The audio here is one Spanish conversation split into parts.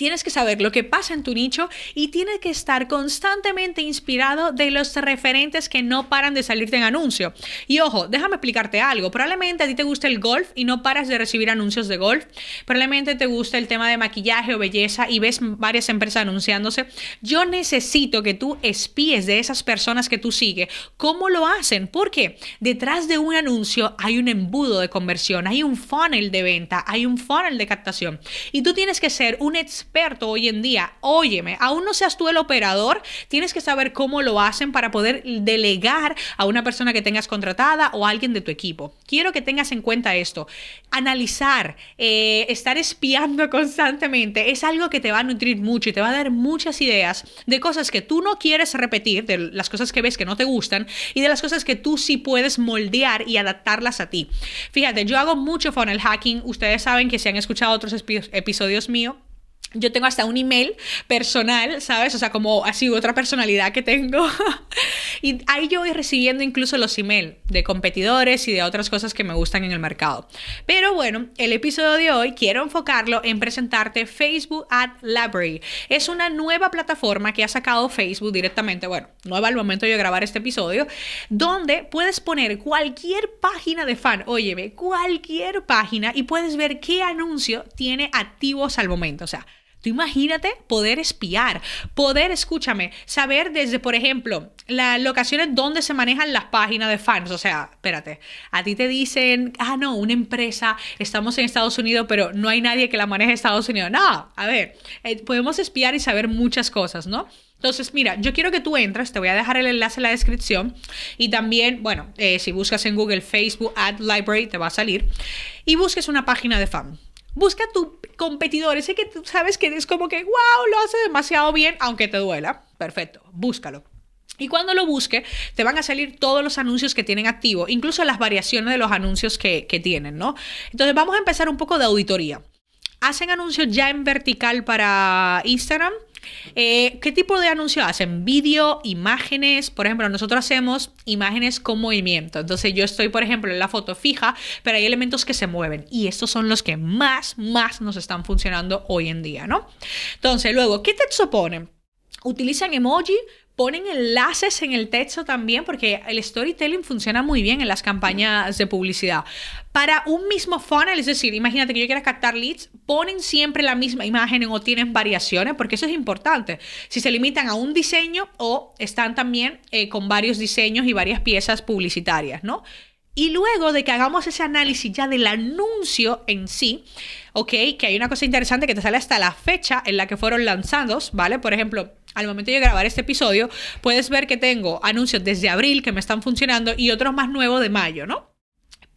tienes que saber lo que pasa en tu nicho y tienes que estar constantemente inspirado de los referentes que no paran de salirte en anuncio. Y ojo, déjame explicarte algo. Probablemente a ti te gusta el golf y no paras de recibir anuncios de golf. Probablemente te gusta el tema de maquillaje o belleza y ves varias empresas anunciándose. Yo necesito que tú espíes de esas personas que tú sigues cómo lo hacen. Porque detrás de un anuncio hay un embudo de conversión, hay un funnel de venta, hay un funnel de captación. Y tú tienes que ser un experto hoy en día, óyeme, aún no seas tú el operador, tienes que saber cómo lo hacen para poder delegar a una persona que tengas contratada o alguien de tu equipo. Quiero que tengas en cuenta esto. Analizar, eh, estar espiando constantemente es algo que te va a nutrir mucho y te va a dar muchas ideas de cosas que tú no quieres repetir, de las cosas que ves que no te gustan y de las cosas que tú sí puedes moldear y adaptarlas a ti. Fíjate, yo hago mucho funnel hacking. Ustedes saben que si han escuchado otros episodios míos, yo tengo hasta un email personal, ¿sabes? O sea, como así otra personalidad que tengo. y ahí yo voy recibiendo incluso los emails de competidores y de otras cosas que me gustan en el mercado. Pero bueno, el episodio de hoy quiero enfocarlo en presentarte Facebook Ad Library. Es una nueva plataforma que ha sacado Facebook directamente, bueno, nueva al momento de grabar este episodio, donde puedes poner cualquier página de fan, óyeme, cualquier página y puedes ver qué anuncio tiene activos al momento. O sea, Tú imagínate poder espiar, poder, escúchame, saber desde, por ejemplo, las locaciones donde se manejan las páginas de fans. O sea, espérate, a ti te dicen, ah, no, una empresa, estamos en Estados Unidos, pero no hay nadie que la maneje en Estados Unidos. No, a ver, eh, podemos espiar y saber muchas cosas, ¿no? Entonces, mira, yo quiero que tú entres, te voy a dejar el enlace en la descripción y también, bueno, eh, si buscas en Google Facebook Ad Library, te va a salir y busques una página de fan. Busca tu competidor, ese que tú sabes que es como que, wow, lo hace demasiado bien, aunque te duela. Perfecto, búscalo. Y cuando lo busque, te van a salir todos los anuncios que tienen activo, incluso las variaciones de los anuncios que, que tienen, ¿no? Entonces vamos a empezar un poco de auditoría. ¿Hacen anuncios ya en vertical para Instagram? Eh, ¿Qué tipo de anuncio hacen? Vídeo, imágenes. Por ejemplo, nosotros hacemos imágenes con movimiento. Entonces yo estoy, por ejemplo, en la foto fija, pero hay elementos que se mueven. Y estos son los que más, más nos están funcionando hoy en día, ¿no? Entonces, luego, ¿qué texto ponen? Utilizan emoji, ponen enlaces en el texto también, porque el storytelling funciona muy bien en las campañas de publicidad. Para un mismo funnel, es decir, imagínate que yo quiera captar leads, ponen siempre la misma imagen o tienen variaciones, porque eso es importante. Si se limitan a un diseño o están también eh, con varios diseños y varias piezas publicitarias, ¿no? Y luego de que hagamos ese análisis ya del anuncio en sí, ok, que hay una cosa interesante que te sale hasta la fecha en la que fueron lanzados, ¿vale? Por ejemplo, al momento de grabar este episodio, puedes ver que tengo anuncios desde abril que me están funcionando y otros más nuevos de mayo, ¿no?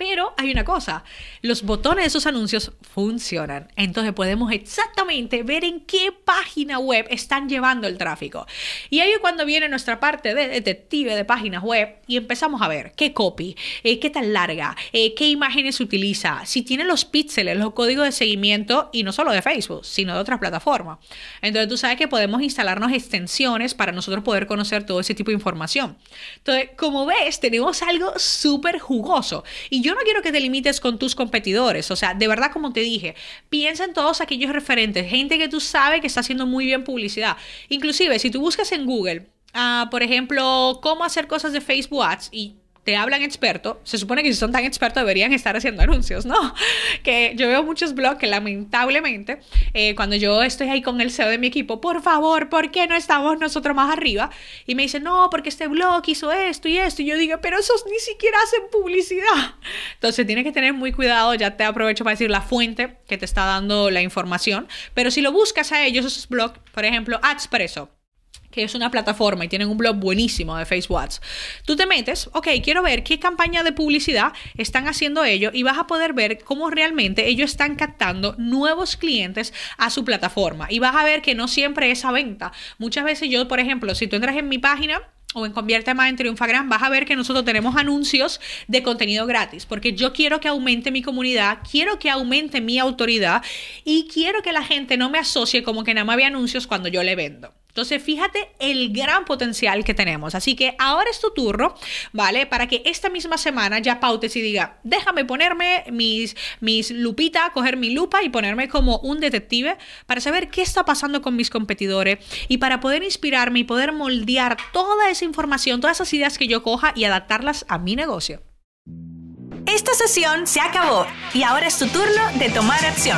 Pero hay una cosa, los botones de esos anuncios funcionan. Entonces podemos exactamente ver en qué página web están llevando el tráfico. Y ahí es cuando viene nuestra parte de detective de páginas web y empezamos a ver qué copy, eh, qué tan larga, eh, qué imágenes utiliza, si tiene los píxeles, los códigos de seguimiento y no solo de Facebook, sino de otras plataformas. Entonces tú sabes que podemos instalarnos extensiones para nosotros poder conocer todo ese tipo de información. Entonces, como ves, tenemos algo súper jugoso. Y yo no quiero que te limites con tus competidores. O sea, de verdad, como te dije, piensa en todos aquellos referentes, gente que tú sabes que está haciendo muy bien publicidad. Inclusive, si tú buscas en Google, ah, por ejemplo, cómo hacer cosas de Facebook Ads y te hablan experto, se supone que si son tan expertos deberían estar haciendo anuncios, ¿no? Que yo veo muchos blogs que lamentablemente, eh, cuando yo estoy ahí con el CEO de mi equipo, por favor, ¿por qué no estamos nosotros más arriba? Y me dicen, no, porque este blog hizo esto y esto. Y yo digo, pero esos ni siquiera hacen publicidad. Entonces tienes que tener muy cuidado, ya te aprovecho para decir la fuente que te está dando la información. Pero si lo buscas a ellos, esos blogs, por ejemplo, Adspresso que es una plataforma y tienen un blog buenísimo de Facebook. Tú te metes, ok, quiero ver qué campaña de publicidad están haciendo ellos y vas a poder ver cómo realmente ellos están captando nuevos clientes a su plataforma. Y vas a ver que no siempre es a venta. Muchas veces yo, por ejemplo, si tú entras en mi página, o en Convierte Más en Triunfagram, vas a ver que nosotros tenemos anuncios de contenido gratis, porque yo quiero que aumente mi comunidad, quiero que aumente mi autoridad y quiero que la gente no me asocie como que nada más ve anuncios cuando yo le vendo. Entonces, fíjate el gran potencial que tenemos. Así que ahora es tu turno, ¿vale? Para que esta misma semana ya pautes y diga, déjame ponerme mis, mis lupitas, coger mi lupa y ponerme como un detective para saber qué está pasando con mis competidores y para poder inspirarme y poder moldear toda esa información, todas esas ideas que yo coja y adaptarlas a mi negocio. Esta sesión se acabó y ahora es tu turno de tomar acción.